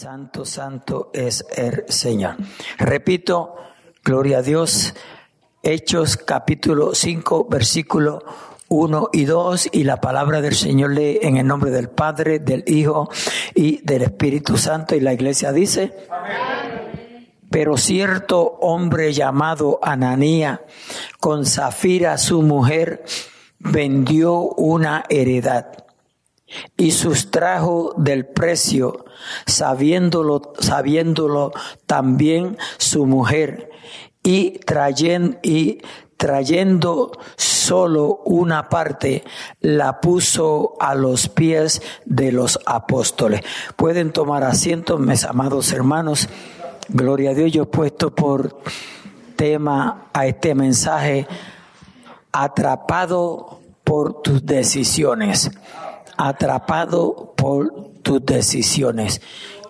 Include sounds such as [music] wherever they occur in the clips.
Santo, santo es el Señor. Repito, gloria a Dios. Hechos capítulo 5, versículo 1 y 2 y la palabra del Señor lee en el nombre del Padre, del Hijo y del Espíritu Santo y la iglesia dice, pero cierto hombre llamado Ananía con Zafira su mujer vendió una heredad y sustrajo del precio, sabiéndolo, sabiéndolo también su mujer, y trayendo, y trayendo solo una parte, la puso a los pies de los apóstoles. Pueden tomar asiento, mis amados hermanos. Gloria a Dios, yo he puesto por tema a este mensaje, atrapado por tus decisiones atrapado por tus decisiones.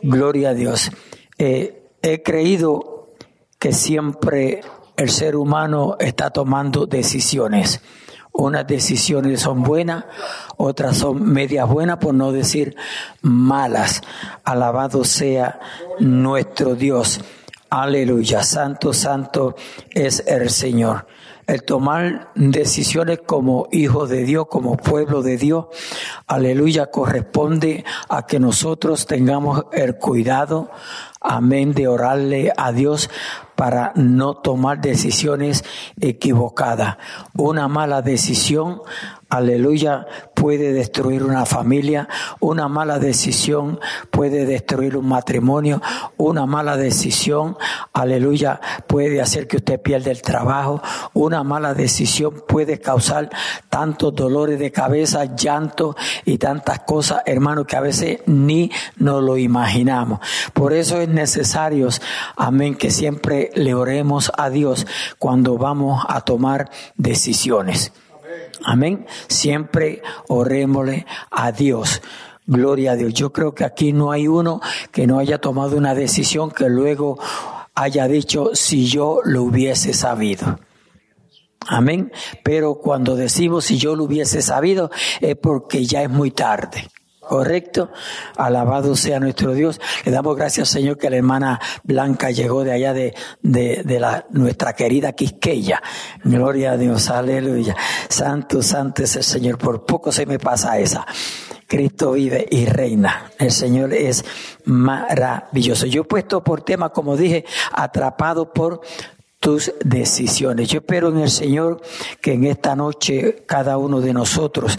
Gloria a Dios. Eh, he creído que siempre el ser humano está tomando decisiones. Unas decisiones son buenas, otras son medias buenas, por no decir malas. Alabado sea nuestro Dios. Aleluya. Santo, santo es el Señor el tomar decisiones como hijos de Dios, como pueblo de Dios, aleluya, corresponde a que nosotros tengamos el cuidado, amén, de orarle a Dios para no tomar decisiones equivocadas. Una mala decisión, aleluya, puede destruir una familia, una mala decisión puede destruir un matrimonio, una mala decisión, aleluya, puede hacer que usted pierda el trabajo, una mala decisión puede causar tantos dolores de cabeza, llanto y tantas cosas, hermano, que a veces ni nos lo imaginamos. Por eso es necesario, amén, que siempre le oremos a Dios cuando vamos a tomar decisiones. Amén. Siempre orémosle a Dios. Gloria a Dios. Yo creo que aquí no hay uno que no haya tomado una decisión que luego haya dicho si yo lo hubiese sabido. Amén. Pero cuando decimos si yo lo hubiese sabido es porque ya es muy tarde. ¿Correcto? Alabado sea nuestro Dios. Le damos gracias, Señor, que la hermana Blanca llegó de allá de, de, la, nuestra querida Quisqueya. Gloria a Dios, aleluya. Santo, santo es el Señor. Por poco se me pasa esa. Cristo vive y reina. El Señor es maravilloso. Yo he puesto por tema, como dije, atrapado por tus decisiones. Yo espero en el Señor que en esta noche cada uno de nosotros,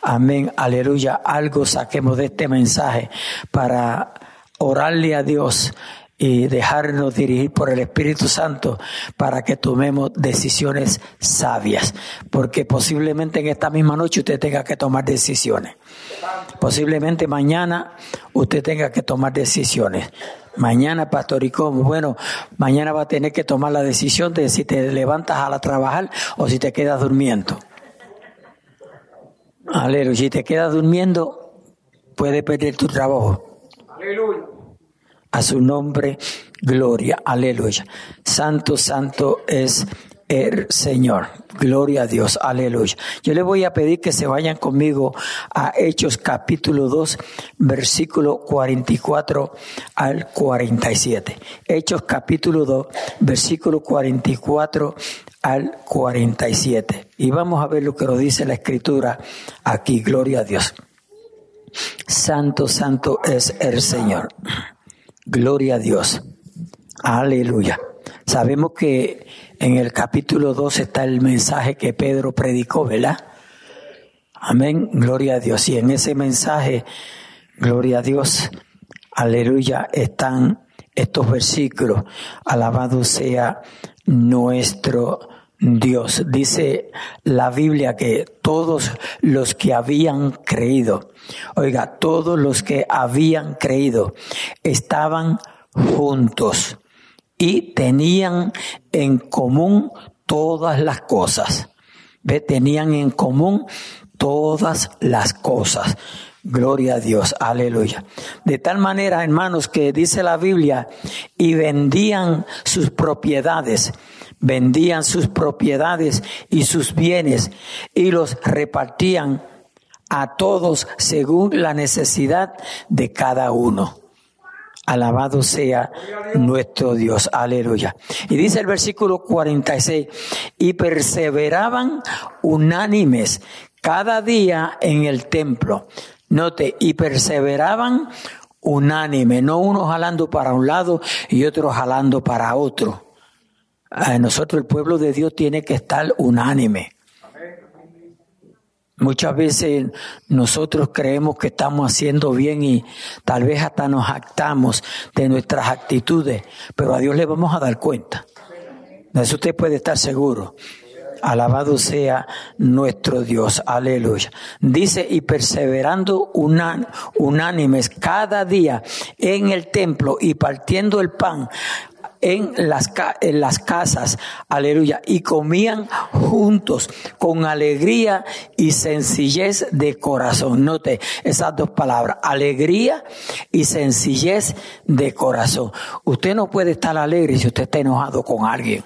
amén, aleluya, algo saquemos de este mensaje para orarle a Dios y dejarnos dirigir por el Espíritu Santo para que tomemos decisiones sabias, porque posiblemente en esta misma noche usted tenga que tomar decisiones. Posiblemente mañana usted tenga que tomar decisiones. Mañana, Pastor Icom, bueno, mañana va a tener que tomar la decisión de si te levantas a la trabajar o si te quedas durmiendo. Aleluya. Si te quedas durmiendo, puedes perder tu trabajo. Aleluya. A su nombre, gloria. Aleluya. Santo, santo es Señor. Gloria a Dios, aleluya. Yo le voy a pedir que se vayan conmigo a Hechos capítulo 2, versículo 44 al 47. Hechos capítulo 2, versículo 44 al 47. Y vamos a ver lo que nos dice la escritura aquí. Gloria a Dios. Santo, santo es el Señor. Gloria a Dios. Aleluya. Sabemos que en el capítulo 2 está el mensaje que Pedro predicó, ¿verdad? Amén, gloria a Dios. Y en ese mensaje, gloria a Dios, aleluya, están estos versículos. Alabado sea nuestro Dios. Dice la Biblia que todos los que habían creído, oiga, todos los que habían creído estaban juntos y tenían en común todas las cosas. ¿Ve? Tenían en común todas las cosas. Gloria a Dios, aleluya. De tal manera, hermanos, que dice la Biblia, y vendían sus propiedades, vendían sus propiedades y sus bienes y los repartían a todos según la necesidad de cada uno. Alabado sea nuestro Dios. Aleluya. Y dice el versículo 46, y perseveraban unánimes cada día en el templo. Note, y perseveraban unánime, no uno jalando para un lado y otro jalando para otro. A nosotros el pueblo de Dios tiene que estar unánime. Muchas veces nosotros creemos que estamos haciendo bien y tal vez hasta nos actamos de nuestras actitudes, pero a Dios le vamos a dar cuenta. De eso usted puede estar seguro. Alabado sea nuestro Dios. Aleluya. Dice, y perseverando unánimes cada día en el templo y partiendo el pan en las, en las casas, aleluya, y comían juntos con alegría y sencillez de corazón. Note esas dos palabras, alegría y sencillez de corazón. Usted no puede estar alegre si usted está enojado con alguien.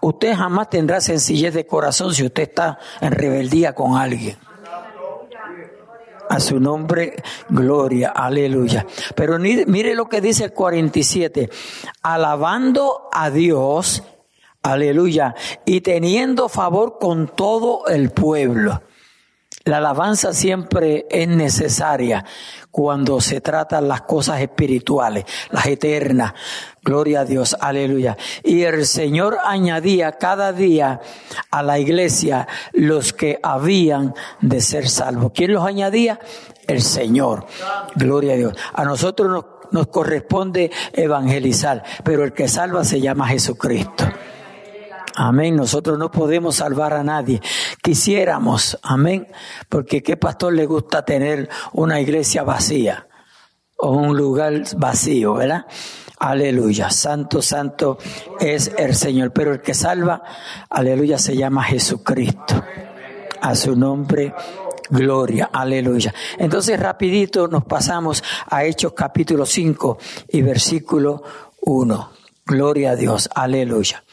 Usted jamás tendrá sencillez de corazón si usted está en rebeldía con alguien. A su nombre, gloria, aleluya. Pero mire lo que dice el 47. Alabando a Dios, aleluya, y teniendo favor con todo el pueblo. La alabanza siempre es necesaria cuando se tratan las cosas espirituales, las eternas. Gloria a Dios, aleluya. Y el Señor añadía cada día a la iglesia los que habían de ser salvos. ¿Quién los añadía? El Señor. Gloria a Dios. A nosotros nos, nos corresponde evangelizar, pero el que salva se llama Jesucristo. Amén. Nosotros no podemos salvar a nadie. Quisiéramos, amén, porque qué pastor le gusta tener una iglesia vacía o un lugar vacío, ¿verdad? Aleluya. Santo, santo es el Señor. Pero el que salva, aleluya, se llama Jesucristo. A su nombre, gloria. Aleluya. Entonces, rapidito nos pasamos a Hechos capítulo 5 y versículo 1. Gloria a Dios. Aleluya.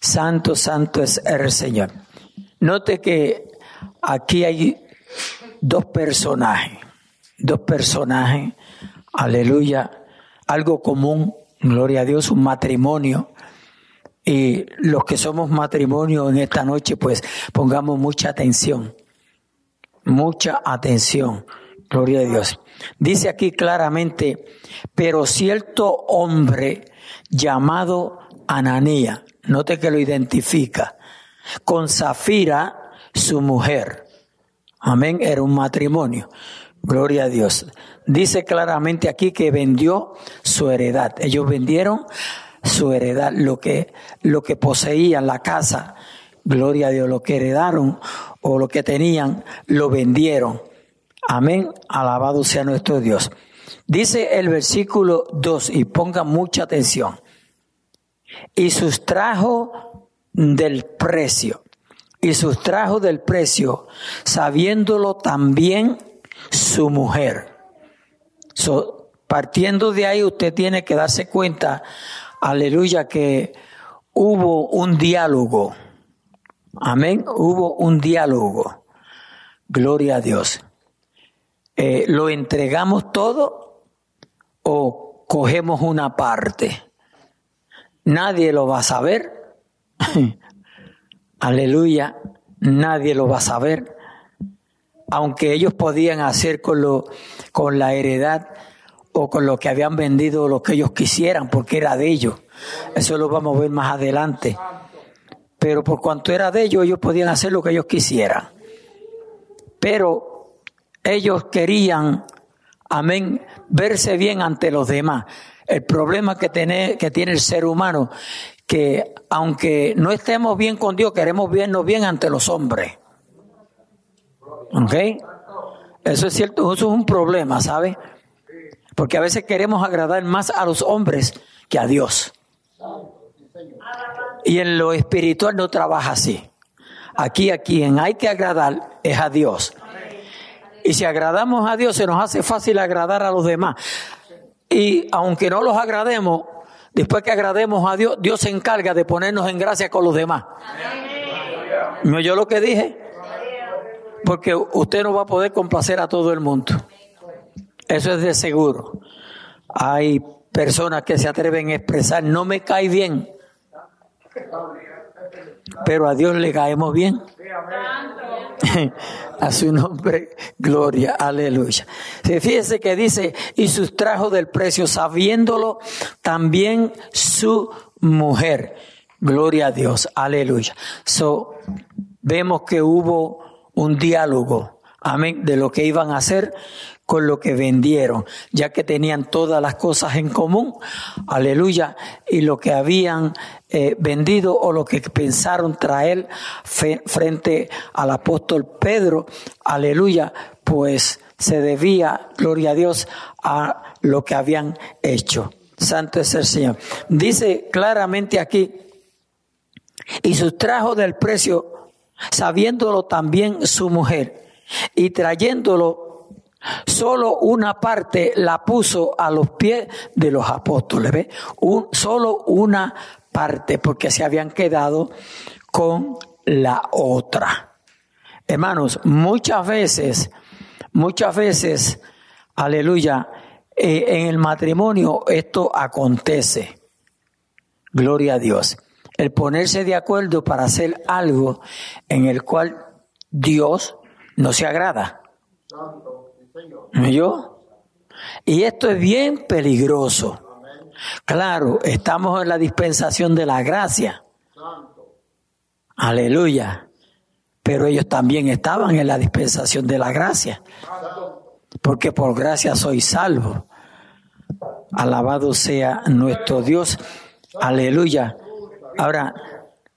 Santo, santo es el Señor. Note que aquí hay dos personajes, dos personajes, aleluya, algo común, gloria a Dios, un matrimonio. Y los que somos matrimonio en esta noche, pues pongamos mucha atención, mucha atención, gloria a Dios. Dice aquí claramente, pero cierto hombre llamado Ananía, note que lo identifica, con Zafira, su mujer. Amén, era un matrimonio. Gloria a Dios. Dice claramente aquí que vendió su heredad. Ellos vendieron su heredad, lo que, lo que poseían, la casa. Gloria a Dios, lo que heredaron o lo que tenían, lo vendieron. Amén. Alabado sea nuestro Dios. Dice el versículo 2 y ponga mucha atención y sustrajo del precio, y sustrajo del precio, sabiéndolo también su mujer. Partiendo de ahí, usted tiene que darse cuenta, aleluya, que hubo un diálogo. Amén, hubo un diálogo. Gloria a Dios. Eh, ¿Lo entregamos todo o cogemos una parte? nadie lo va a saber. [laughs] Aleluya, nadie lo va a saber. Aunque ellos podían hacer con, lo, con la heredad o con lo que habían vendido lo que ellos quisieran, porque era de ellos. Eso lo vamos a ver más adelante. Pero por cuanto era de ellos, ellos podían hacer lo que ellos quisieran. Pero ellos querían, amén, verse bien ante los demás. El problema que tiene, que tiene el ser humano, que aunque no estemos bien con Dios, queremos vernos bien ante los hombres. ¿Ok? Eso es cierto, eso es un problema, ¿sabe? Porque a veces queremos agradar más a los hombres que a Dios. Y en lo espiritual no trabaja así. Aquí a quien hay que agradar es a Dios. Y si agradamos a Dios, se nos hace fácil agradar a los demás. Y aunque no los agrademos, después que agrademos a Dios, Dios se encarga de ponernos en gracia con los demás. ¿Me oyó lo que dije? Porque usted no va a poder complacer a todo el mundo. Eso es de seguro. Hay personas que se atreven a expresar, no me cae bien, pero a Dios le caemos bien. [laughs] a su nombre, gloria, aleluya. Fíjese que dice, y sustrajo del precio, sabiéndolo también su mujer. Gloria a Dios, aleluya. So, vemos que hubo un diálogo, amén, de lo que iban a hacer con lo que vendieron, ya que tenían todas las cosas en común, aleluya, y lo que habían eh, vendido o lo que pensaron traer frente al apóstol Pedro, aleluya, pues se debía, gloria a Dios, a lo que habían hecho. Santo es el Señor. Dice claramente aquí, y sustrajo del precio, sabiéndolo también su mujer, y trayéndolo Solo una parte la puso a los pies de los apóstoles, ¿ve? Un, solo una parte, porque se habían quedado con la otra. Hermanos, muchas veces, muchas veces, aleluya, eh, en el matrimonio esto acontece. Gloria a Dios. El ponerse de acuerdo para hacer algo en el cual Dios no se agrada. ¿Yo? Y esto es bien peligroso. Claro, estamos en la dispensación de la gracia. Aleluya. Pero ellos también estaban en la dispensación de la gracia. Porque por gracia soy salvo. Alabado sea nuestro Dios. Aleluya. Ahora,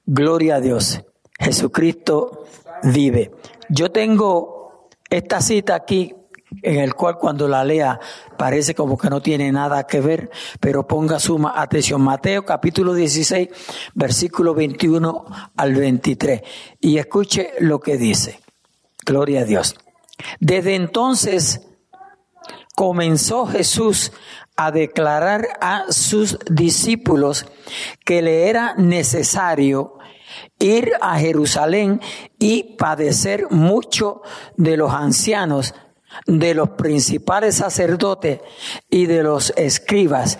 gloria a Dios. Jesucristo vive. Yo tengo esta cita aquí en el cual cuando la lea parece como que no tiene nada que ver, pero ponga suma atención. Mateo capítulo 16, versículo 21 al 23. Y escuche lo que dice. Gloria a Dios. Desde entonces comenzó Jesús a declarar a sus discípulos que le era necesario ir a Jerusalén y padecer mucho de los ancianos de los principales sacerdotes y de los escribas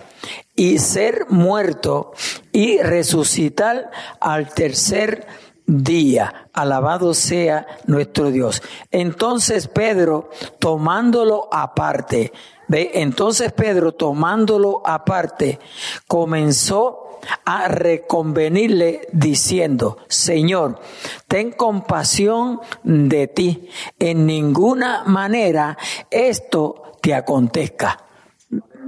y ser muerto y resucitar al tercer día. Alabado sea nuestro Dios. Entonces Pedro, tomándolo aparte, ve, entonces Pedro, tomándolo aparte, comenzó a reconvenirle diciendo, Señor, ten compasión de ti. En ninguna manera esto te acontezca.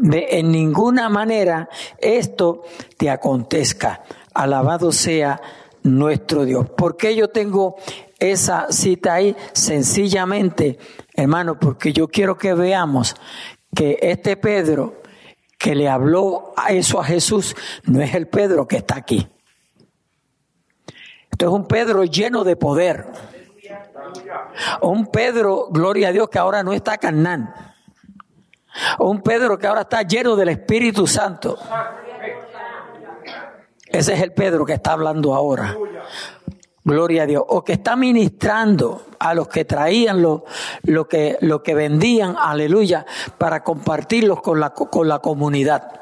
En ninguna manera esto te acontezca. Alabado sea nuestro Dios. ¿Por qué yo tengo esa cita ahí? Sencillamente, hermano, porque yo quiero que veamos que este Pedro que le habló a eso a Jesús no es el Pedro que está aquí. Esto es un Pedro lleno de poder. Un Pedro, gloria a Dios, que ahora no está carnal. Un Pedro que ahora está lleno del Espíritu Santo. Ese es el Pedro que está hablando ahora. Gloria a Dios. O que está ministrando a los que traían lo, lo, que, lo que vendían, aleluya, para compartirlos con la, con la comunidad.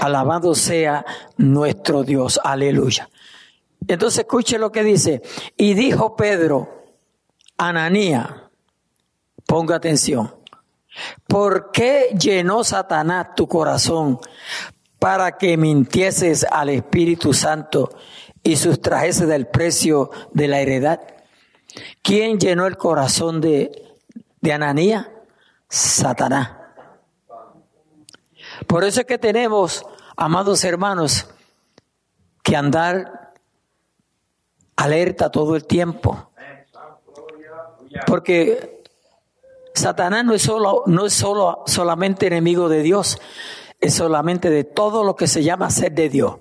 Alabado sea nuestro Dios, aleluya. Entonces escuche lo que dice. Y dijo Pedro, Ananía, ponga atención, ¿por qué llenó Satanás tu corazón para que mintieses al Espíritu Santo y sustrajese del precio de la heredad. ¿Quién llenó el corazón de, de Ananía? Satanás. Por eso es que tenemos, amados hermanos, que andar alerta todo el tiempo. Porque Satanás no es solo, no es solo solamente enemigo de Dios, es solamente de todo lo que se llama ser de Dios.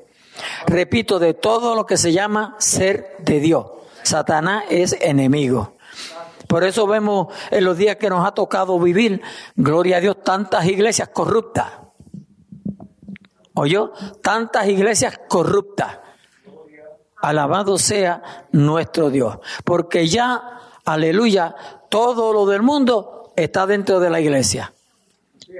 Repito, de todo lo que se llama ser de Dios. Satanás es enemigo. Por eso vemos en los días que nos ha tocado vivir, gloria a Dios, tantas iglesias corruptas. ¿Oyó? Tantas iglesias corruptas. Alabado sea nuestro Dios. Porque ya, aleluya, todo lo del mundo está dentro de la iglesia.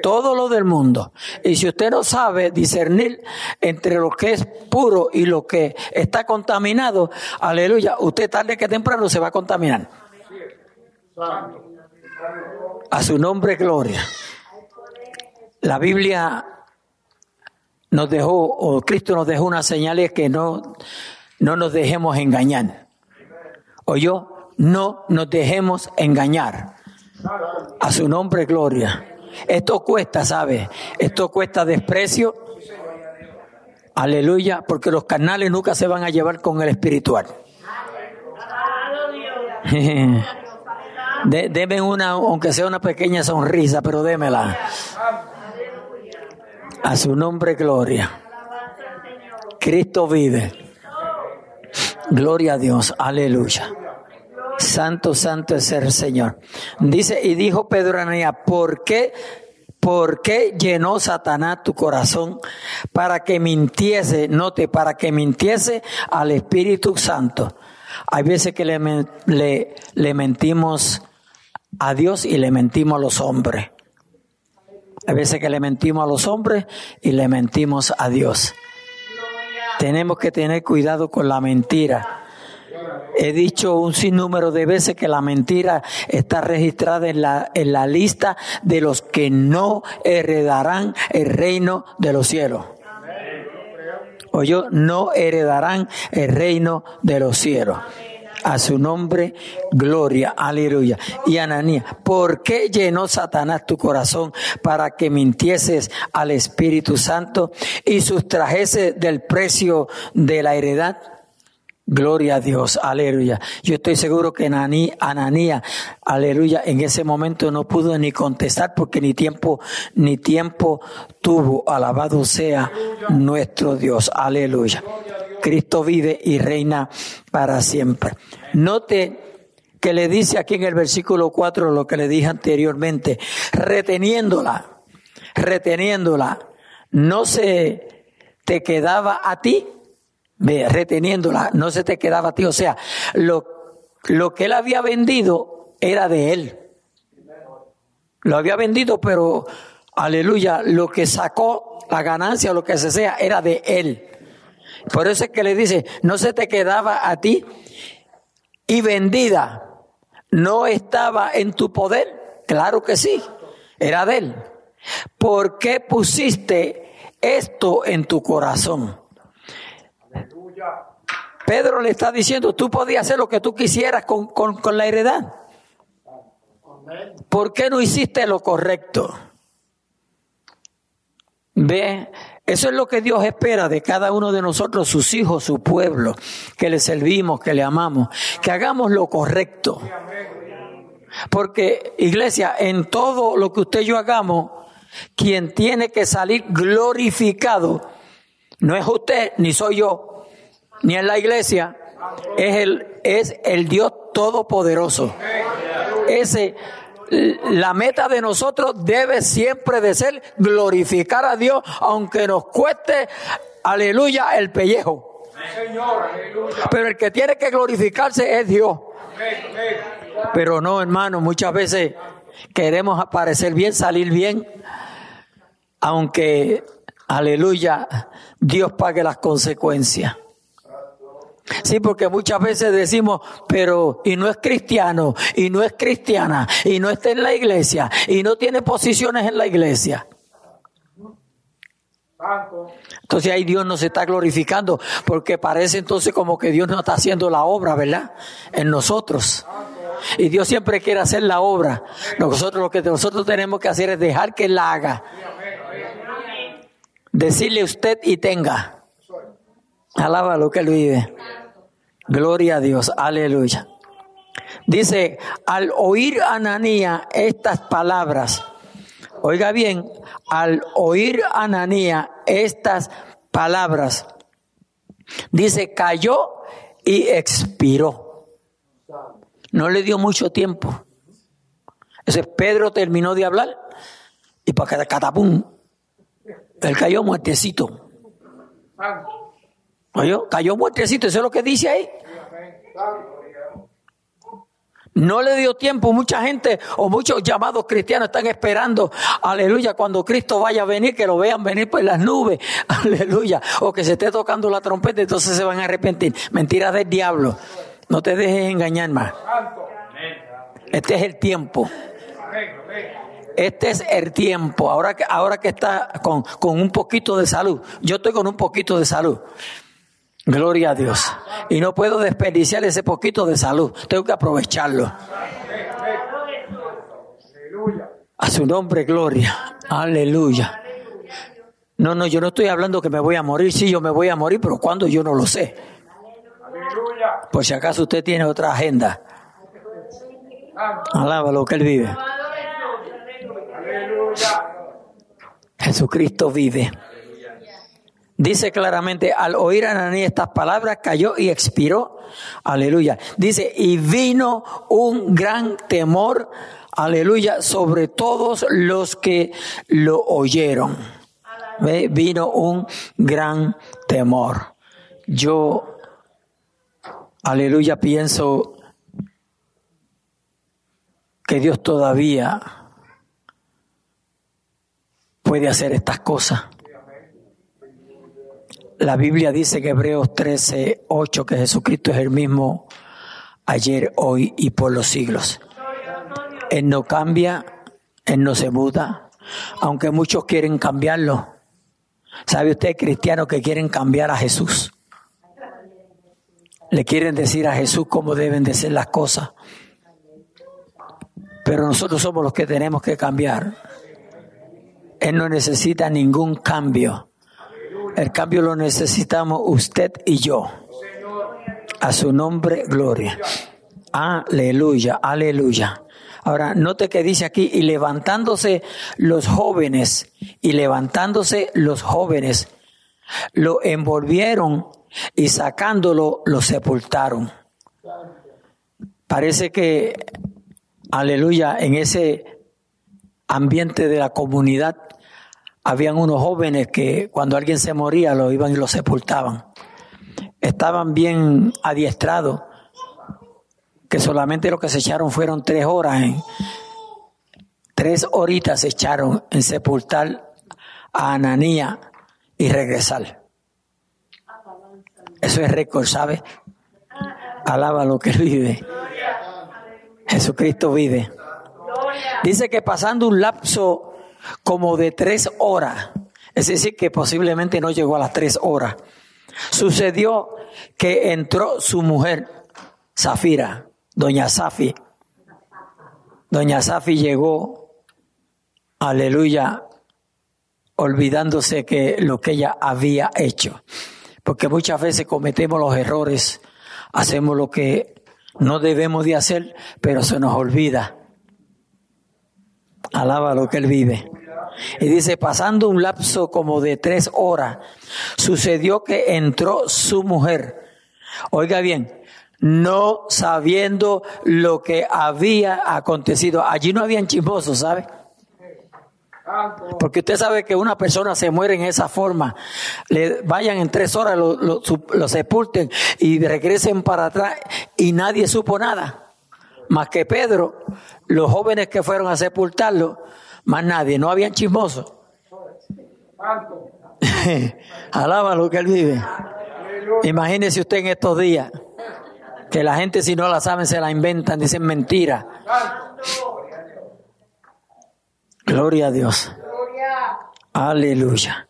Todo lo del mundo. Y si usted no sabe discernir entre lo que es puro y lo que está contaminado, aleluya, usted tarde que temprano se va a contaminar. A su nombre, gloria. La Biblia nos dejó, o Cristo nos dejó unas señales que no, no nos dejemos engañar. O yo, no nos dejemos engañar. A su nombre, gloria. Esto cuesta, ¿sabe? Esto cuesta desprecio. Aleluya, porque los carnales nunca se van a llevar con el espiritual. [laughs] deme una, aunque sea una pequeña sonrisa, pero démela. A su nombre, gloria. Cristo vive. Gloria a Dios. Aleluya. Santo, santo es el Señor. Dice, y dijo Pedro a Anania, ¿por qué, por qué llenó Satanás tu corazón para que mintiese, note, para que mintiese al Espíritu Santo? Hay veces que le, le, le mentimos a Dios y le mentimos a los hombres. Hay veces que le mentimos a los hombres y le mentimos a Dios. Tenemos que tener cuidado con la mentira. He dicho un sinnúmero de veces que la mentira está registrada en la, en la lista de los que no heredarán el reino de los cielos. O yo no heredarán el reino de los cielos. A su nombre, gloria, aleluya. Y Ananías, ¿por qué llenó Satanás tu corazón para que mintieses al Espíritu Santo y sustrajese del precio de la heredad? Gloria a Dios, aleluya. Yo estoy seguro que Ananía, aleluya, en ese momento no pudo ni contestar porque ni tiempo, ni tiempo tuvo. Alabado sea nuestro Dios, aleluya. Cristo vive y reina para siempre. Note que le dice aquí en el versículo 4 lo que le dije anteriormente, reteniéndola, reteniéndola, no se te quedaba a ti reteniéndola, no se te quedaba a ti. O sea, lo, lo que él había vendido era de él. Lo había vendido, pero aleluya, lo que sacó, la ganancia, lo que se sea, era de él. Por eso es que le dice, no se te quedaba a ti y vendida, no estaba en tu poder. Claro que sí, era de él. ¿Por qué pusiste esto en tu corazón? Pedro le está diciendo, tú podías hacer lo que tú quisieras con, con, la heredad. ¿Por qué no hiciste lo correcto? Ve, eso es lo que Dios espera de cada uno de nosotros, sus hijos, su pueblo, que le servimos, que le amamos, que hagamos lo correcto. Porque, iglesia, en todo lo que usted y yo hagamos, quien tiene que salir glorificado no es usted ni soy yo, ni en la iglesia, es el, es el Dios Todopoderoso. Ese, la meta de nosotros debe siempre de ser glorificar a Dios, aunque nos cueste, aleluya, el pellejo. Pero el que tiene que glorificarse es Dios. Pero no, hermano, muchas veces queremos aparecer bien, salir bien, aunque, aleluya, Dios pague las consecuencias. Sí, porque muchas veces decimos, pero, y no es cristiano, y no es cristiana, y no está en la iglesia, y no tiene posiciones en la iglesia. Entonces ahí Dios nos está glorificando, porque parece entonces como que Dios no está haciendo la obra, ¿verdad? En nosotros. Y Dios siempre quiere hacer la obra. Nosotros lo que nosotros tenemos que hacer es dejar que Él la haga. Decirle usted y tenga. Alaba lo que él vive. Gloria a Dios, aleluya. Dice, al oír Ananía estas palabras, oiga bien, al oír Ananía estas palabras, dice, cayó y expiró. No le dio mucho tiempo. Ese Pedro terminó de hablar y para catapum, él cayó muertecito. Oye, cayó muertecito, eso es lo que dice ahí. No le dio tiempo. Mucha gente o muchos llamados cristianos están esperando, aleluya, cuando Cristo vaya a venir, que lo vean venir por las nubes, [laughs] aleluya, o que se esté tocando la trompeta, entonces se van a arrepentir. Mentira del diablo. No te dejes engañar más. Este es el tiempo. Este es el tiempo. Ahora que, ahora que está con, con un poquito de salud. Yo estoy con un poquito de salud. Gloria a Dios. Y no puedo desperdiciar ese poquito de salud. Tengo que aprovecharlo. A su nombre, gloria. Aleluya. No, no, yo no estoy hablando que me voy a morir. Sí, yo me voy a morir, pero cuando yo no lo sé. Por si acaso usted tiene otra agenda. Alaba lo que él vive. Jesucristo vive. Dice claramente, al oír a Ananí estas palabras, cayó y expiró. Aleluya. Dice, y vino un gran temor, aleluya, sobre todos los que lo oyeron. Vino un gran temor. Yo, aleluya, pienso que Dios todavía puede hacer estas cosas. La Biblia dice que Hebreos 13, 8, que Jesucristo es el mismo ayer, hoy y por los siglos. Él no cambia, Él no se muda, aunque muchos quieren cambiarlo. ¿Sabe usted, cristianos, que quieren cambiar a Jesús? Le quieren decir a Jesús cómo deben de ser las cosas. Pero nosotros somos los que tenemos que cambiar. Él no necesita ningún cambio. El cambio lo necesitamos usted y yo. A su nombre, gloria. Aleluya, aleluya. Ahora, note que dice aquí, y levantándose los jóvenes, y levantándose los jóvenes, lo envolvieron y sacándolo lo sepultaron. Parece que, aleluya, en ese ambiente de la comunidad habían unos jóvenes que cuando alguien se moría lo iban y lo sepultaban. Estaban bien adiestrados, que solamente lo que se echaron fueron tres horas. tres horitas se echaron en sepultar a Ananía y regresar. Eso es récord, ¿sabe? Alaba lo que vive. Jesucristo vive. Dice que pasando un lapso como de tres horas. Es decir, que posiblemente no llegó a las tres horas. Sucedió que entró su mujer, Zafira, doña Safi. Doña Safi llegó, aleluya, olvidándose que lo que ella había hecho. Porque muchas veces cometemos los errores, hacemos lo que no debemos de hacer, pero se nos olvida Alaba lo que él vive. Y dice, pasando un lapso como de tres horas, sucedió que entró su mujer. Oiga bien, no sabiendo lo que había acontecido. Allí no habían chismosos, ¿sabe? Porque usted sabe que una persona se muere en esa forma. Le vayan en tres horas, lo, lo sepulten y regresen para atrás y nadie supo nada más que Pedro, los jóvenes que fueron a sepultarlo, más nadie, no habían chismosos. [laughs] Alaba lo que él vive. Imagínese usted en estos días que la gente si no la saben se la inventan, dicen mentira. Gloria a Dios. Aleluya.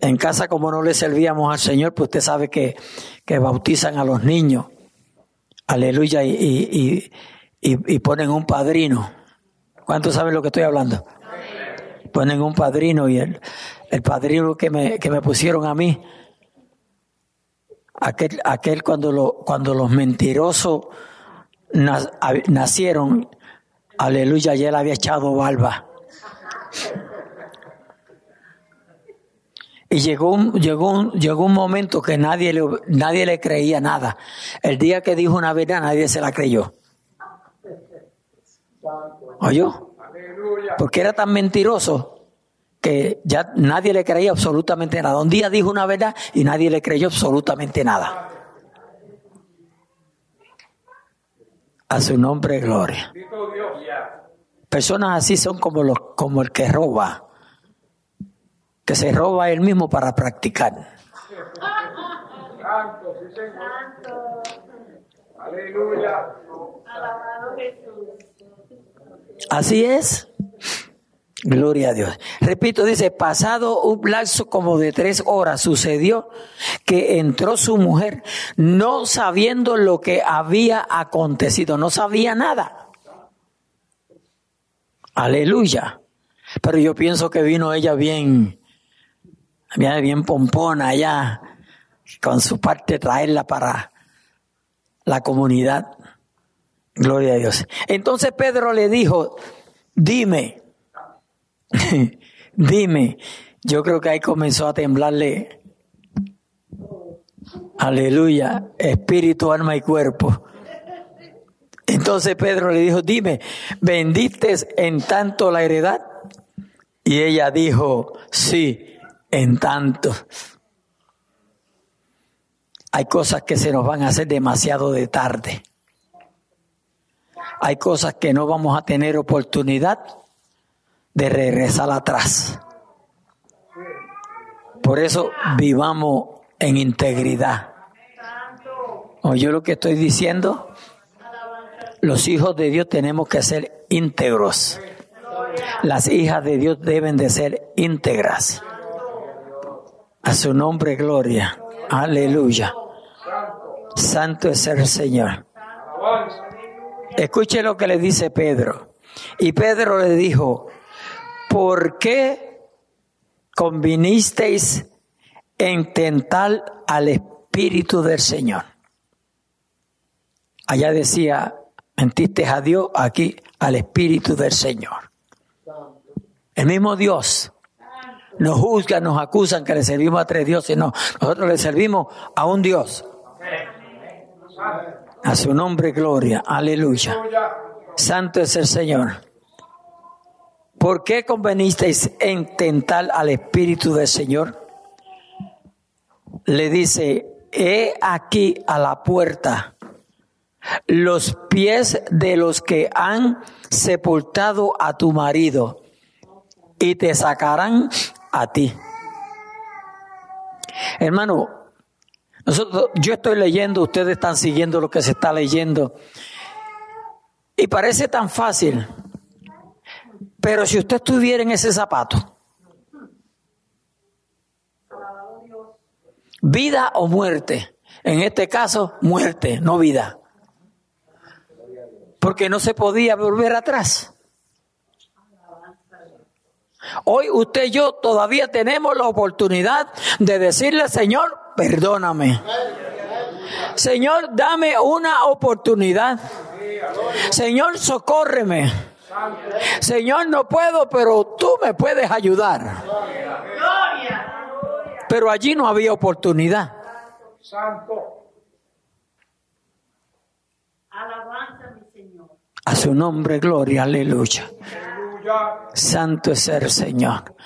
En casa como no le servíamos al Señor, pues usted sabe que, que bautizan a los niños. Aleluya. Y, y, ponen un padrino. ¿Cuántos saben lo que estoy hablando? Ponen un padrino y el, el padrino que me, que me pusieron a mí, aquel, aquel cuando, lo, cuando los mentirosos nacieron, aleluya, ya él había echado barba. Y llegó un, llegó un, llegó un momento que nadie le, nadie le creía nada. El día que dijo una verdad, nadie se la creyó. ¿Oyó? Porque era tan mentiroso que ya nadie le creía absolutamente nada. Un día dijo una verdad y nadie le creyó absolutamente nada. A su nombre, gloria. Personas así son como, los, como el que roba, que se roba él mismo para practicar. Aleluya. Así es. Gloria a Dios. Repito, dice, pasado un lapso como de tres horas, sucedió que entró su mujer no sabiendo lo que había acontecido, no sabía nada. Aleluya. Pero yo pienso que vino ella bien, bien, bien pompona allá, con su parte traerla para la comunidad. Gloria a Dios. Entonces Pedro le dijo, dime, [laughs] dime, yo creo que ahí comenzó a temblarle, aleluya, espíritu, alma y cuerpo. Entonces Pedro le dijo, dime, ¿vendiste en tanto la heredad? Y ella dijo, sí, en tanto. Hay cosas que se nos van a hacer demasiado de tarde. Hay cosas que no vamos a tener oportunidad de regresar atrás. Por eso vivamos en integridad. ¿Oye lo que estoy diciendo? Los hijos de Dios tenemos que ser íntegros. Las hijas de Dios deben de ser íntegras. A su nombre, gloria. Aleluya. Santo es el Señor. Escuche lo que le dice Pedro. Y Pedro le dijo, ¿por qué convinisteis en tentar al Espíritu del Señor? Allá decía, mentiste a Dios, aquí al Espíritu del Señor. El mismo Dios nos juzga, nos acusan que le servimos a tres dioses. No, nosotros le servimos a un Dios. A su nombre, gloria. Aleluya. Santo es el Señor. ¿Por qué convenisteis en tentar al Espíritu del Señor? Le dice, he aquí a la puerta los pies de los que han sepultado a tu marido y te sacarán a ti. Hermano, nosotros, yo estoy leyendo, ustedes están siguiendo lo que se está leyendo. Y parece tan fácil. Pero si usted estuviera en ese zapato, vida o muerte, en este caso, muerte, no vida. Porque no se podía volver atrás. Hoy usted y yo todavía tenemos la oportunidad de decirle, Señor, perdóname. Señor, dame una oportunidad. Señor, socórreme. Señor, no puedo, pero tú me puedes ayudar. Pero allí no había oportunidad. A su nombre, gloria, aleluya. Santo es el Señor.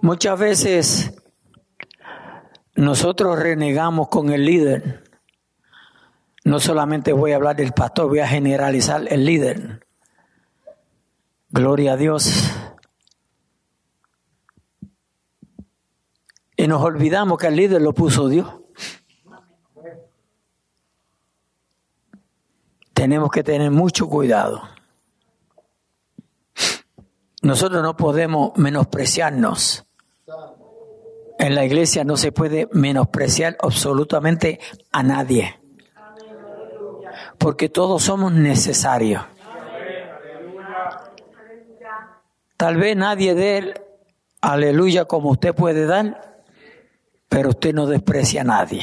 Muchas veces nosotros renegamos con el líder. No solamente voy a hablar del pastor, voy a generalizar el líder. Gloria a Dios. Y nos olvidamos que el líder lo puso Dios. Tenemos que tener mucho cuidado. Nosotros no podemos menospreciarnos. En la iglesia no se puede menospreciar absolutamente a nadie. Porque todos somos necesarios. Tal vez nadie dé aleluya como usted puede dar, pero usted no desprecia a nadie.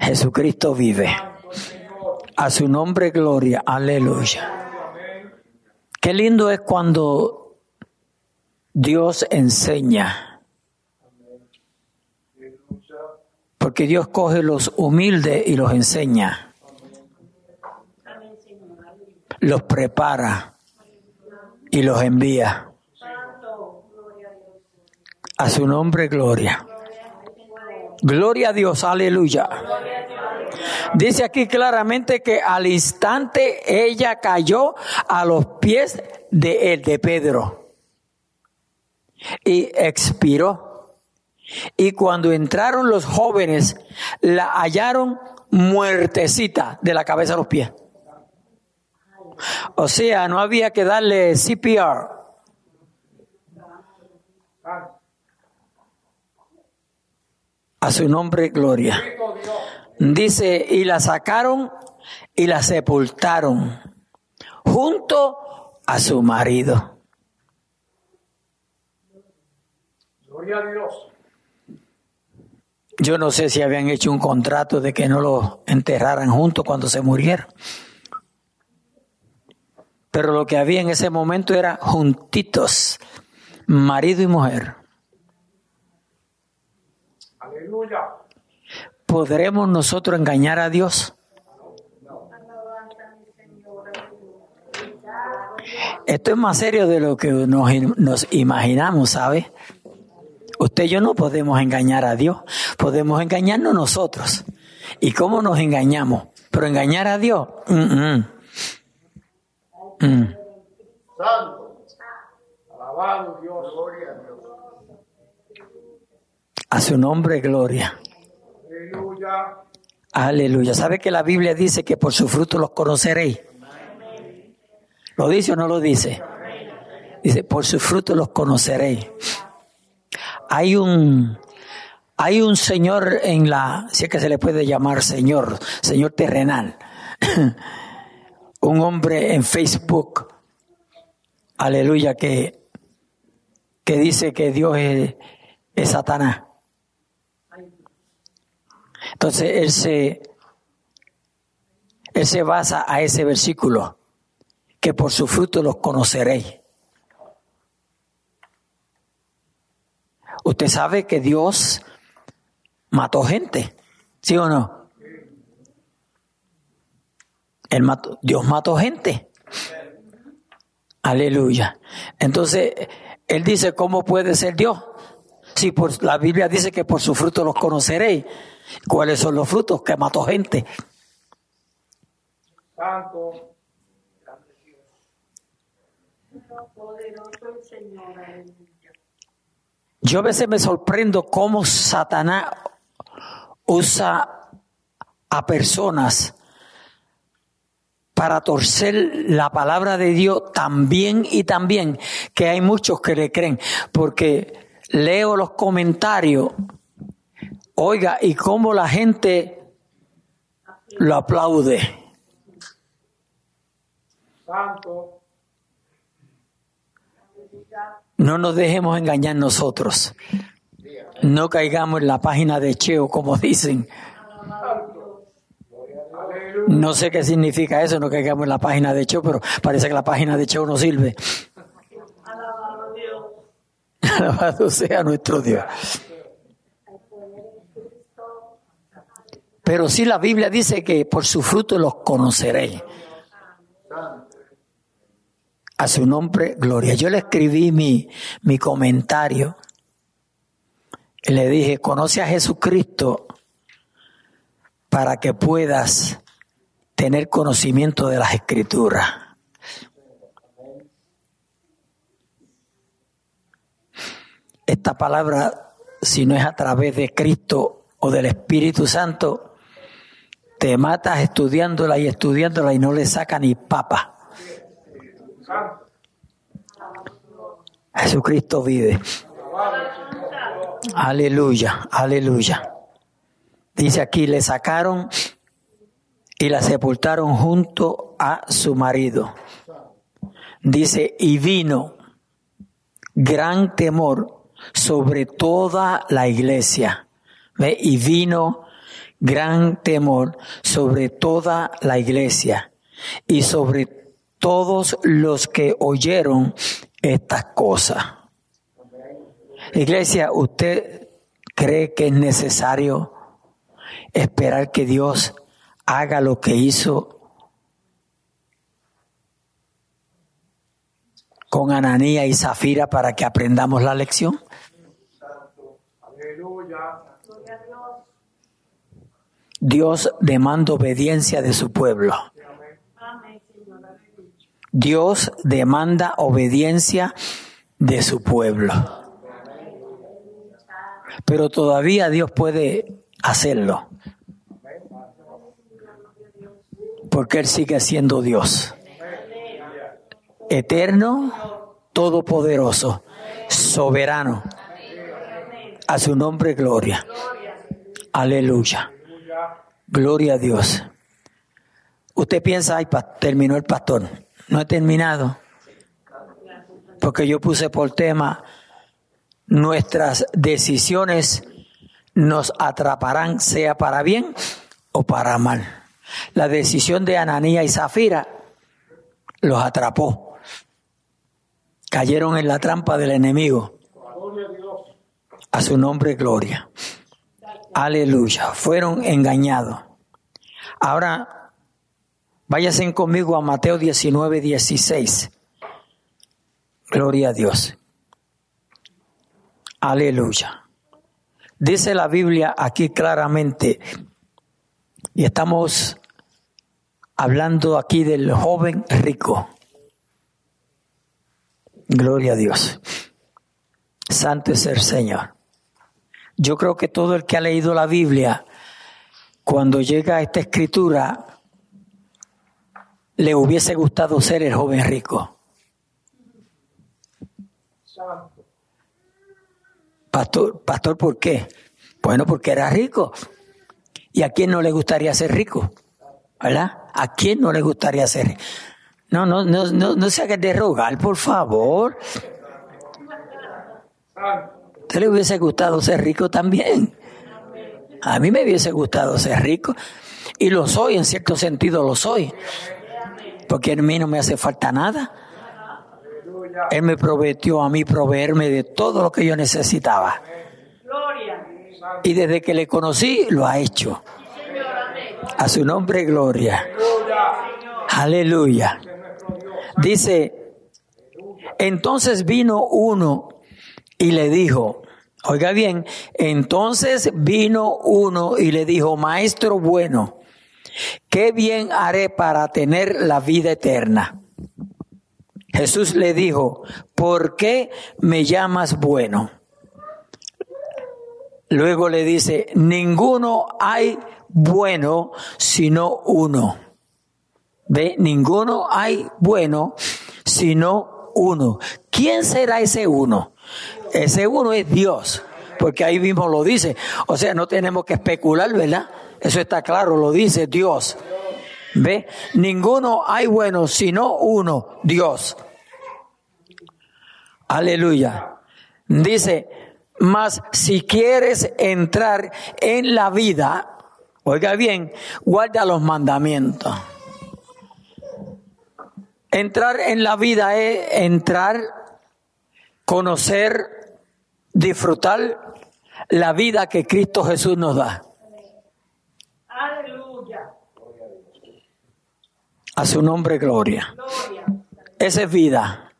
Jesucristo vive. A su nombre gloria, aleluya. Qué lindo es cuando Dios enseña. Porque Dios coge los humildes y los enseña. Los prepara y los envía. A su nombre, gloria. Gloria a Dios, aleluya. Dice aquí claramente que al instante ella cayó a los pies de él, de Pedro, y expiró. Y cuando entraron los jóvenes, la hallaron muertecita de la cabeza a los pies. O sea, no había que darle CPR. A su nombre, gloria. Dice, y la sacaron y la sepultaron junto a su marido. Gloria a Dios. Yo no sé si habían hecho un contrato de que no lo enterraran juntos cuando se murieron. Pero lo que había en ese momento era juntitos, marido y mujer. Aleluya. ¿Podremos nosotros engañar a Dios? Esto es más serio de lo que nos, nos imaginamos, ¿sabe? Usted y yo no podemos engañar a Dios, podemos engañarnos nosotros. ¿Y cómo nos engañamos? Pero engañar a Dios, mm, mm. Mm. Santo. Alabado Dios. Gloria a Dios. a su nombre gloria. Aleluya. ¿Sabe que la Biblia dice que por su fruto los conoceréis? ¿Lo dice o no lo dice? Dice, por su fruto los conoceréis. Hay un, hay un señor en la, si es que se le puede llamar señor, señor terrenal, [clears throat] un hombre en Facebook, aleluya, que, que dice que Dios es, es Satanás. Entonces él se, él se basa a ese versículo, que por su fruto los conoceréis. Usted sabe que Dios mató gente, ¿sí o no? Él mató, Dios mató gente. Aleluya. Entonces, él dice, ¿cómo puede ser Dios? Si por, la Biblia dice que por su fruto los conoceréis. ¿Cuáles son los frutos? Que mató gente. Santo. Yo a veces me sorprendo cómo Satanás usa a personas para torcer la palabra de Dios también y también, que hay muchos que le creen, porque leo los comentarios, oiga, y cómo la gente lo aplaude. No nos dejemos engañar nosotros. No caigamos en la página de Cheo, como dicen. No sé qué significa eso, no caigamos en la página de Cheo, pero parece que la página de Cheo no sirve. Alabado sea [laughs] nuestro Dios. Pero sí la Biblia dice que por su fruto los conoceréis. A su nombre, gloria. Yo le escribí mi, mi comentario y le dije, conoce a Jesucristo para que puedas tener conocimiento de las escrituras. Esta palabra, si no es a través de Cristo o del Espíritu Santo, te matas estudiándola y estudiándola y no le saca ni papa. Jesucristo vive. Aleluya, aleluya. Dice aquí, le sacaron y la sepultaron junto a su marido. Dice, y vino gran temor sobre toda la iglesia. Y vino gran temor sobre toda la iglesia y sobre todos los que oyeron estas cosas. Iglesia, ¿usted cree que es necesario esperar que Dios haga lo que hizo con Ananía y Zafira para que aprendamos la lección? Aleluya. Dios demanda obediencia de su pueblo. Dios demanda obediencia de su pueblo. Pero todavía Dios puede hacerlo. Porque Él sigue siendo Dios. Eterno, todopoderoso, soberano. A su nombre, gloria. Aleluya. Gloria a Dios. Usted piensa, ay, terminó el pastor. No he terminado. Porque yo puse por tema, nuestras decisiones nos atraparán, sea para bien o para mal. La decisión de Ananía y Zafira los atrapó. Cayeron en la trampa del enemigo. A su nombre, gloria. Aleluya. Fueron engañados. Ahora, váyanse conmigo a Mateo 19, 16. Gloria a Dios. Aleluya. Dice la Biblia aquí claramente, y estamos hablando aquí del joven rico. Gloria a Dios. Santo es el Señor. Yo creo que todo el que ha leído la Biblia, cuando llega a esta escritura, le hubiese gustado ser el joven rico. Pastor, pastor, ¿por qué? Bueno, porque era rico. ¿Y a quién no le gustaría ser rico? ¿Verdad? ¿A quién no le gustaría ser No, no, no, no, no se haga de rogar, por favor. ¿Te le hubiese gustado ser rico también? A mí me hubiese gustado ser rico. Y lo soy, en cierto sentido lo soy. Porque a mí no me hace falta nada. Él me prometió a mí proveerme de todo lo que yo necesitaba. Y desde que le conocí, lo ha hecho. A su nombre, gloria. Aleluya. Dice, entonces vino uno y le dijo, oiga bien, entonces vino uno y le dijo, maestro bueno, ¿qué bien haré para tener la vida eterna? Jesús le dijo, ¿por qué me llamas bueno? Luego le dice, ninguno hay bueno sino uno. ¿Ve? Ninguno hay bueno sino uno. ¿Quién será ese uno? Ese uno es Dios, porque ahí mismo lo dice. O sea, no tenemos que especular, ¿verdad? Eso está claro, lo dice Dios. ¿Ve? Ninguno hay bueno sino uno, Dios. Aleluya. Dice, mas si quieres entrar en la vida, oiga bien, guarda los mandamientos. Entrar en la vida es entrar, conocer, disfrutar la vida que Cristo Jesús nos da. A su nombre, gloria. Esa es vida.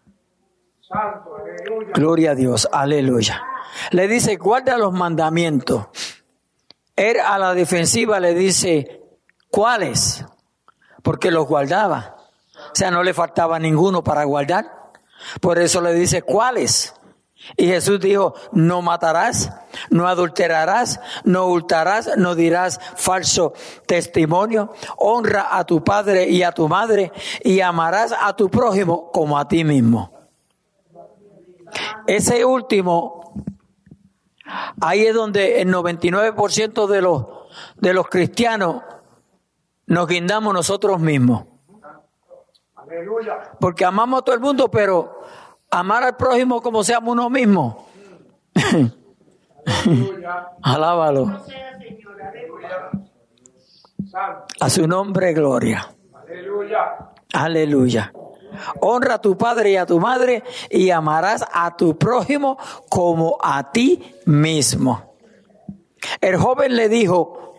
Gloria a Dios, aleluya. Le dice, guarda los mandamientos. Él a la defensiva le dice, ¿cuáles? Porque los guardaba. O sea, no le faltaba ninguno para guardar. Por eso le dice, ¿cuáles? Y Jesús dijo, no matarás, no adulterarás, no hurtarás, no dirás falso testimonio, honra a tu padre y a tu madre y amarás a tu prójimo como a ti mismo. Ese último, ahí es donde el 99% de los, de los cristianos nos guindamos nosotros mismos. Porque amamos a todo el mundo, pero amar al prójimo como seamos uno mismo. [laughs] Alábalo. A su nombre, gloria. Aleluya. Aleluya. Honra a tu padre y a tu madre y amarás a tu prójimo como a ti mismo. El joven le dijo,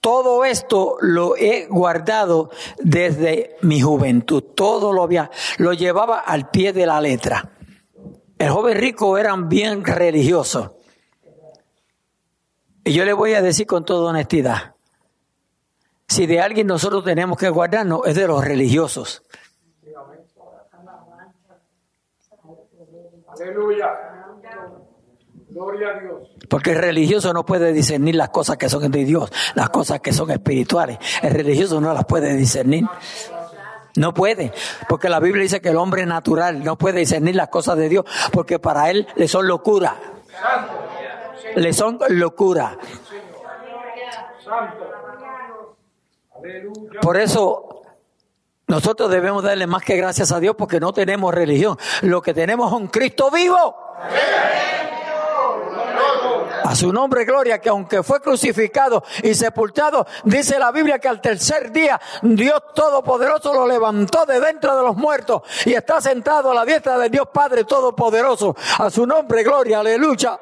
todo esto lo he guardado desde mi juventud. Todo lo había, lo llevaba al pie de la letra. El joven rico eran bien religiosos. Y yo le voy a decir con toda honestidad, si de alguien nosotros tenemos que guardarnos, es de los religiosos. Aleluya. Gloria a Dios. Porque el religioso no puede discernir las cosas que son de Dios, las cosas que son espirituales. El religioso no las puede discernir. No puede, porque la Biblia dice que el hombre natural no puede discernir las cosas de Dios, porque para él le son locura. Le son locura. Santo. Por eso nosotros debemos darle más que gracias a Dios porque no tenemos religión. Lo que tenemos es un Cristo vivo. A su nombre, gloria, que aunque fue crucificado y sepultado, dice la Biblia que al tercer día Dios Todopoderoso lo levantó de dentro de los muertos y está sentado a la diestra de Dios Padre Todopoderoso. A su nombre, gloria, aleluya.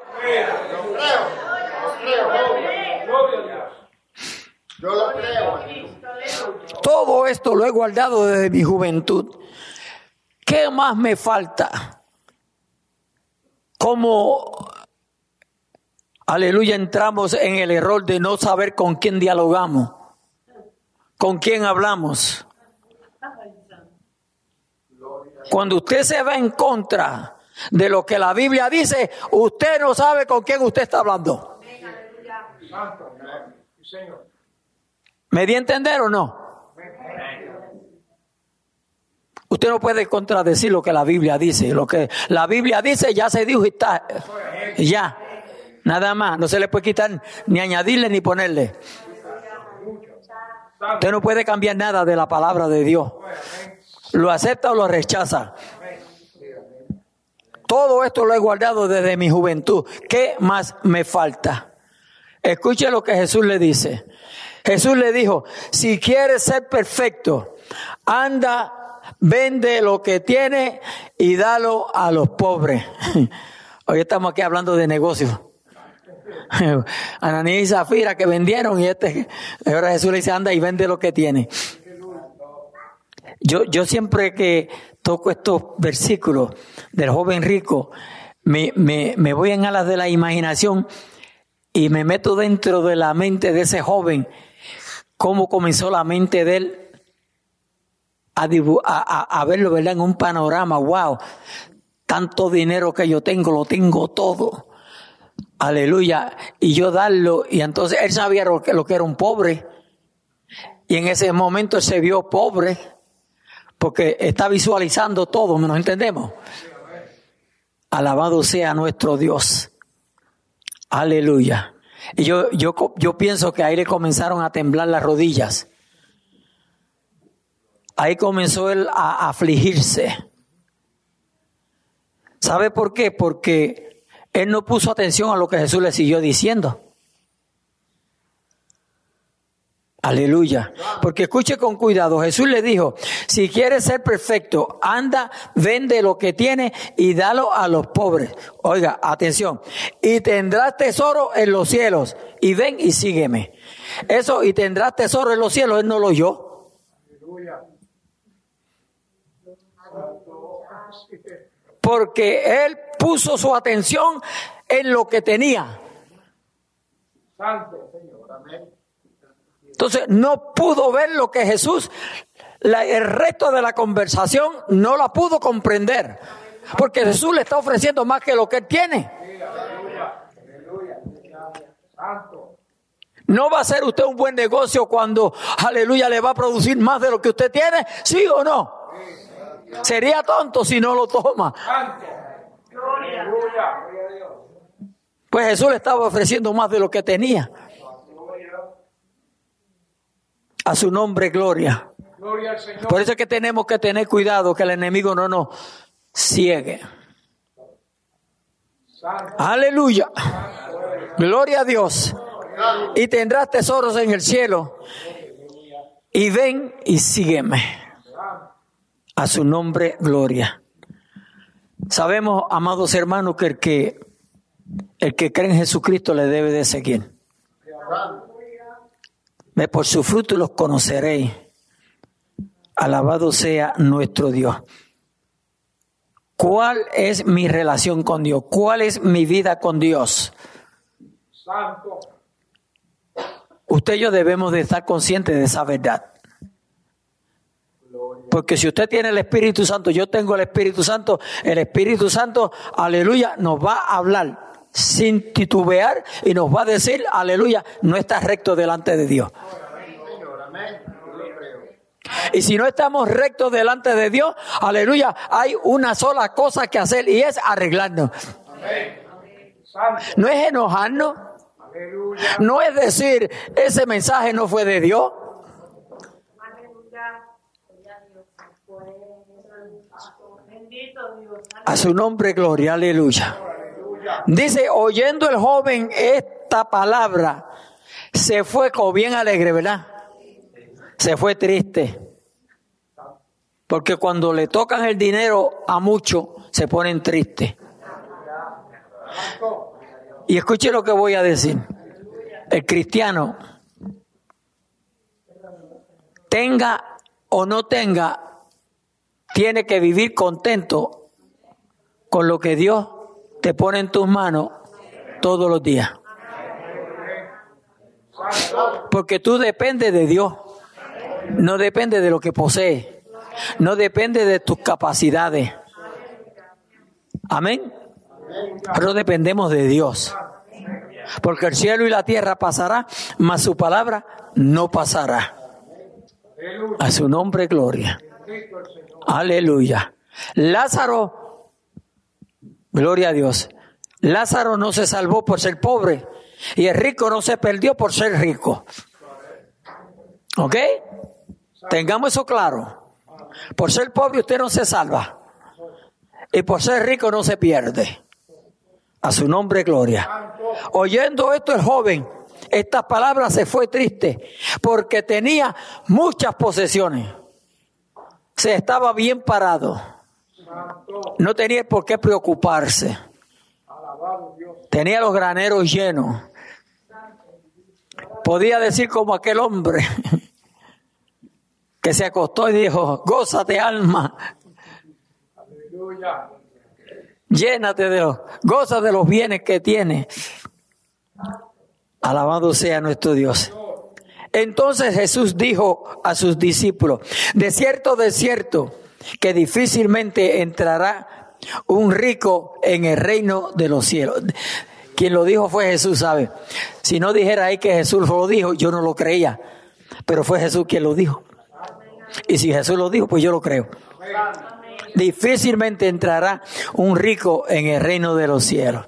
Todo esto lo he guardado desde mi juventud. ¿Qué más me falta? Como, aleluya, entramos en el error de no saber con quién dialogamos, con quién hablamos. Cuando usted se va en contra de lo que la Biblia dice, usted no sabe con quién usted está hablando. ¿Me di a entender o no? Usted no puede contradecir lo que la Biblia dice. Lo que la Biblia dice ya se dijo y está. Ya. Nada más. No se le puede quitar ni añadirle ni ponerle. Usted no puede cambiar nada de la palabra de Dios. Lo acepta o lo rechaza. Todo esto lo he guardado desde mi juventud. ¿Qué más me falta? Escuche lo que Jesús le dice. Jesús le dijo, si quieres ser perfecto, anda, vende lo que tiene y dalo a los pobres. [laughs] Hoy estamos aquí hablando de negocios. [laughs] Ananías y Zafira que vendieron y este, ahora Jesús le dice, anda y vende lo que tiene. Yo, yo siempre que toco estos versículos del joven rico, me, me, me voy en alas de la imaginación y me meto dentro de la mente de ese joven, cómo comenzó la mente de él a, a- a verlo, ¿verdad? En un panorama, wow, tanto dinero que yo tengo, lo tengo todo. Aleluya. Y yo darlo, y entonces él sabía lo que, lo que era un pobre. Y en ese momento se vio pobre, porque está visualizando todo, ¿nos entendemos? Alabado sea nuestro Dios. Aleluya. Y yo, yo, yo pienso que ahí le comenzaron a temblar las rodillas. Ahí comenzó él a afligirse. ¿Sabe por qué? Porque él no puso atención a lo que Jesús le siguió diciendo. Aleluya. Porque escuche con cuidado. Jesús le dijo, si quieres ser perfecto, anda, vende lo que tienes y dalo a los pobres. Oiga, atención. Y tendrás tesoro en los cielos. Y ven y sígueme. Eso, y tendrás tesoro en los cielos, él no lo oyó. Aleluya. Porque él puso su atención en lo que tenía. Santo, Señor. Amén. Entonces no pudo ver lo que Jesús, la- el resto de la conversación no la pudo comprender. Porque Jesús le está ofreciendo más que lo que él tiene. Santo. ¿No va a ser usted un buen negocio cuando, aleluya, le va a producir más de lo que usted tiene? ¿Sí o no? Sería tonto si no lo toma. Pues Jesús le estaba ofreciendo más de lo que tenía. A su nombre, gloria. Gloria al Señor. Por eso es que tenemos que tener cuidado que el enemigo no nos ciegue. Aleluya. Gloria a Dios. Y tendrás tesoros en el cielo. Y ven y sígueme. A su nombre, gloria. Sabemos, amados hermanos, que el que, el que cree en Jesucristo le debe de seguir. Por su fruto los conoceréis. Alabado sea nuestro Dios. ¿Cuál es mi relación con Dios? ¿Cuál es mi vida con Dios? Santo. Usted y yo debemos de estar conscientes de esa verdad. Porque si usted tiene el Espíritu Santo, yo tengo el Espíritu Santo, el Espíritu Santo, aleluya, nos va a hablar sin titubear y nos va a decir, aleluya, no está recto delante de Dios. Y si no estamos rectos delante de Dios, aleluya, hay una sola cosa que hacer y es arreglarnos. No es enojarnos. No es decir, ese mensaje no fue de Dios. A su nombre, gloria, aleluya. Dice, oyendo el joven esta palabra, se fue como bien alegre, ¿verdad? Se fue triste. Porque cuando le tocan el dinero a muchos, se ponen tristes. Y escuche lo que voy a decir. El cristiano, tenga o no tenga, tiene que vivir contento con lo que Dios te pone en tus manos todos los días. Porque tú dependes de Dios, no depende de lo que posees, no depende de tus capacidades. Amén. Pero dependemos de Dios. Porque el cielo y la tierra pasará, mas su palabra no pasará. A su nombre, gloria. Aleluya. Lázaro, gloria a Dios. Lázaro no se salvó por ser pobre y el rico no se perdió por ser rico. ¿Ok? Tengamos eso claro. Por ser pobre usted no se salva. Y por ser rico no se pierde. A su nombre, gloria. Oyendo esto el joven, estas palabras se fue triste porque tenía muchas posesiones. Se estaba bien parado. No tenía por qué preocuparse. Tenía los graneros llenos. Podía decir como aquel hombre que se acostó y dijo, gózate alma. Llénate de los, goza de los bienes que tiene. Alabado sea nuestro Dios. Entonces Jesús dijo a sus discípulos, de cierto, de cierto, que difícilmente entrará un rico en el reino de los cielos. Quien lo dijo fue Jesús, ¿sabe? Si no dijera ahí que Jesús lo dijo, yo no lo creía. Pero fue Jesús quien lo dijo. Y si Jesús lo dijo, pues yo lo creo difícilmente entrará un rico en el reino de los cielos.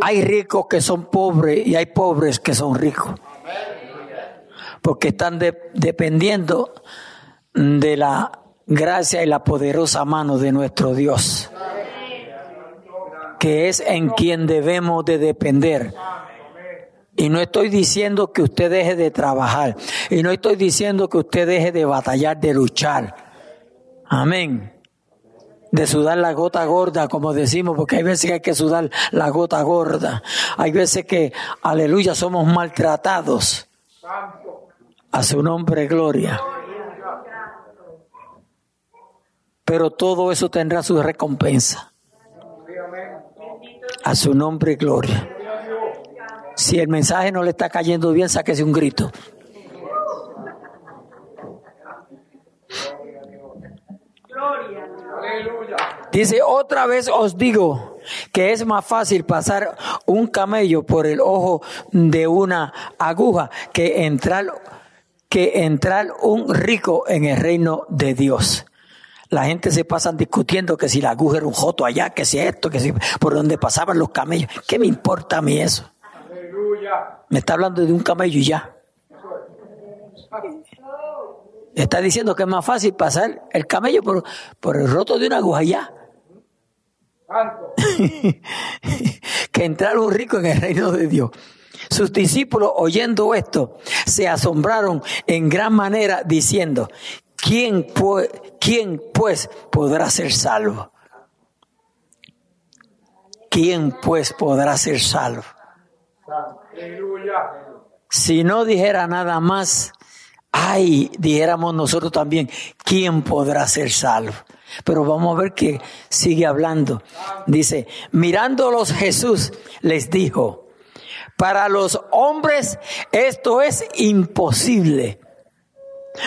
Hay ricos que son pobres y hay pobres que son ricos. Porque están dependiendo de la gracia y la poderosa mano de nuestro Dios. Que es en quien debemos de depender. Y no estoy diciendo que usted deje de trabajar. Y no estoy diciendo que usted deje de batallar, de luchar. Amén. De sudar la gota gorda, como decimos, porque hay veces que hay que sudar la gota gorda. Hay veces que, aleluya, somos maltratados. A su nombre, gloria. Pero todo eso tendrá su recompensa. A su nombre, gloria. Si el mensaje no le está cayendo bien, sáquese un grito. Dice, otra vez os digo que es más fácil pasar un camello por el ojo de una aguja que entrar, que entrar un rico en el reino de Dios. La gente se pasa discutiendo que si la aguja era un joto allá, que si esto, que si por donde pasaban los camellos. ¿Qué me importa a mí eso? Me está hablando de un camello y ya. Está diciendo que es más fácil pasar el camello por, por el roto de una aguja ya. [laughs] que entrar un rico en el reino de Dios. Sus discípulos, oyendo esto, se asombraron en gran manera, diciendo, ¿quién, pues, quién pues podrá ser salvo? ¿Quién pues podrá ser salvo? Si no dijera nada más, ay, dijéramos nosotros también, ¿quién podrá ser salvo? Pero vamos a ver que sigue hablando. Dice, mirándolos Jesús les dijo, Para los hombres esto es imposible,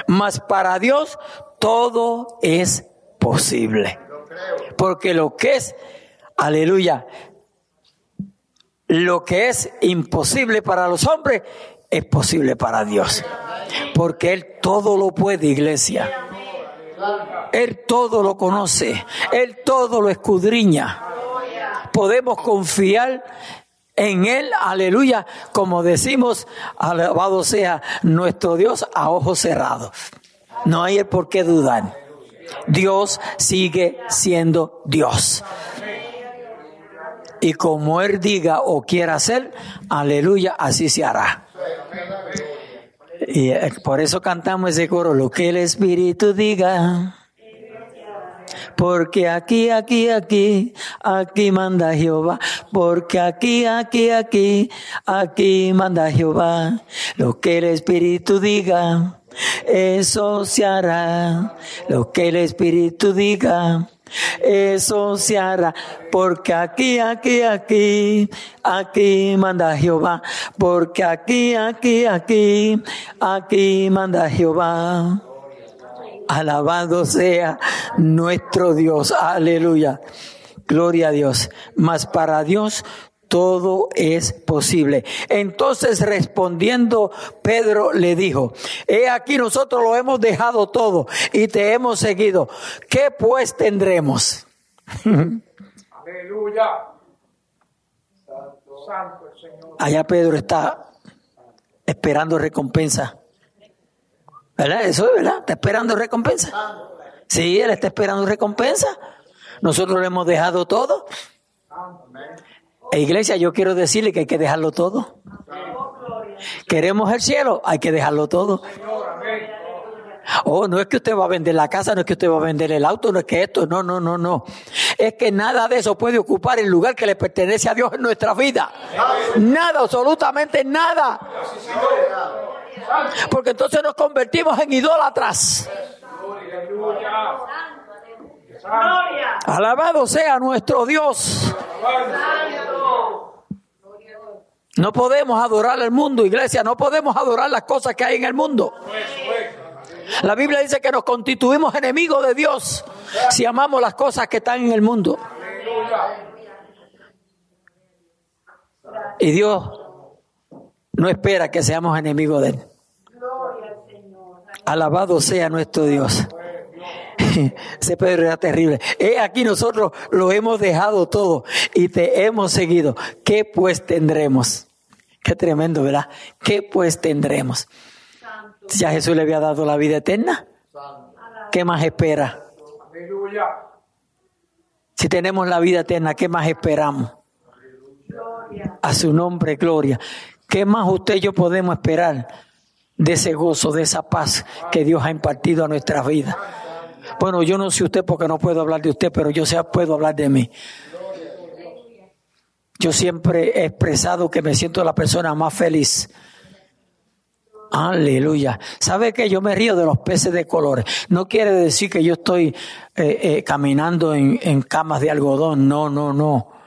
mas para Dios todo es posible. Porque lo que es, aleluya, lo que es imposible para los hombres es posible para Dios. Porque Él todo lo puede, iglesia. Él todo lo conoce. Él todo lo escudriña. Podemos confiar en Él, aleluya, como decimos, alabado sea nuestro Dios a ojos cerrados. No hay por qué dudar. Dios sigue siendo Dios. Y como Él diga o quiera hacer, aleluya, así se hará. Y eh, por eso cantamos ese coro, lo que el Espíritu diga. Porque aquí, aquí, aquí, aquí manda Jehová. Porque aquí, aquí, aquí, aquí manda Jehová. Lo que el Espíritu diga, eso se hará. Lo que el Espíritu diga, eso se hará, porque aquí, aquí, aquí, aquí manda Jehová, porque aquí, aquí, aquí, aquí manda Jehová. Alabado sea nuestro Dios, aleluya. Gloria a Dios. Mas para Dios todo es posible. Entonces respondiendo, Pedro le dijo, he aquí nosotros lo hemos dejado todo y te hemos seguido. ¿Qué pues tendremos? [laughs] Aleluya. Santo el Señor. Allá Pedro está esperando recompensa. ¿Verdad? Eso es verdad. Está esperando recompensa. Sí, él está esperando recompensa. Nosotros le hemos dejado todo. E iglesia, yo quiero decirle que hay que dejarlo todo. Queremos el cielo, hay que dejarlo todo. Oh, no es que usted va a vender la casa, no es que usted va a vender el auto, no es que esto, no, no, no, no. Es que nada de eso puede ocupar el lugar que le pertenece a Dios en nuestra vida. Nada, absolutamente nada. Porque entonces nos convertimos en idólatras. Alabado sea nuestro Dios. No podemos adorar al mundo, iglesia, no podemos adorar las cosas que hay en el mundo. La Biblia dice que nos constituimos enemigos de Dios si amamos las cosas que están en el mundo. Y Dios no espera que seamos enemigos de Él. Alabado sea nuestro Dios. [laughs] Ese Pedro era terrible. Aquí nosotros lo hemos dejado todo y te hemos seguido. ¿Qué pues tendremos? Qué tremendo, ¿verdad? ¿Qué pues tendremos? Ya Jesús le había dado la vida eterna. ¿Qué más espera? Si tenemos la vida eterna, ¿qué más esperamos? A su nombre, gloria. ¿Qué más usted y yo podemos esperar de ese gozo, de esa paz que Dios ha impartido a nuestras vidas? Bueno, yo no sé usted porque no puedo hablar de usted, pero yo sé, puedo hablar de mí. Yo siempre he expresado que me siento la persona más feliz. Aleluya. ¿Sabe que yo me río de los peces de colores? No quiere decir que yo estoy eh, eh, caminando en, en camas de algodón. No, no, no.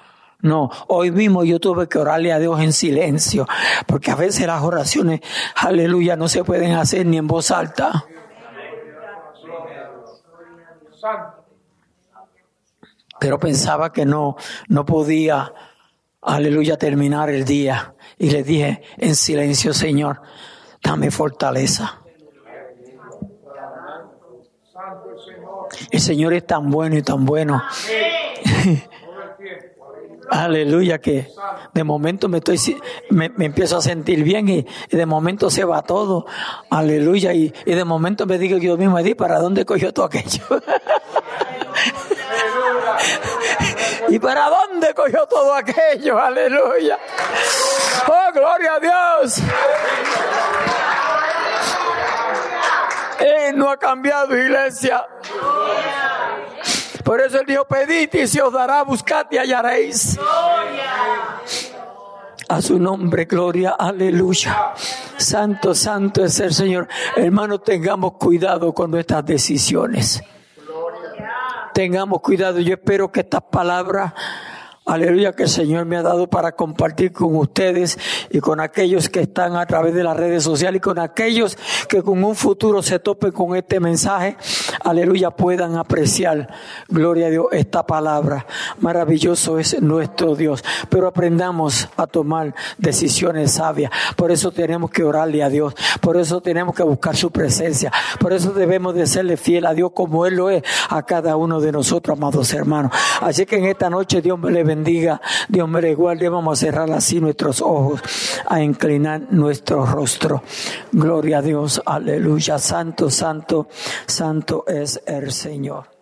No, hoy mismo yo tuve que orarle a Dios en silencio, porque a veces las oraciones, aleluya, no se pueden hacer ni en voz alta. Pero pensaba que no, no podía, aleluya, terminar el día. Y le dije en silencio, Señor, dame fortaleza. Santo el Señor. El Señor es tan bueno y tan bueno. [laughs] Aleluya, que de momento me estoy, me, me empiezo a sentir bien y, y de momento se va todo. Aleluya, y, y de momento me digo yo mismo, Edith, ¿para dónde cogió todo aquello? [laughs] ¿Y para dónde cogió todo aquello? Aleluya. Oh, gloria a Dios. Él no ha cambiado, iglesia. Por eso él dijo, pedid y se os dará, buscad y hallaréis. A su nombre, gloria, aleluya. Santo, santo es el Señor. Hermanos, tengamos cuidado con nuestras decisiones. Tengamos cuidado. Yo espero que estas palabras, Aleluya que el Señor me ha dado para compartir con ustedes y con aquellos que están a través de las redes sociales y con aquellos que con un futuro se topen con este mensaje. Aleluya puedan apreciar, gloria a Dios, esta palabra. Maravilloso es nuestro Dios. Pero aprendamos a tomar decisiones sabias. Por eso tenemos que orarle a Dios. Por eso tenemos que buscar su presencia. Por eso debemos de serle fiel a Dios como Él lo es a cada uno de nosotros, amados hermanos. Así que en esta noche Dios me le bendiga, Dios me le guarde. Vamos a cerrar así nuestros ojos, a inclinar nuestro rostro. Gloria a Dios, aleluya. Santo, santo, santo es el Señor.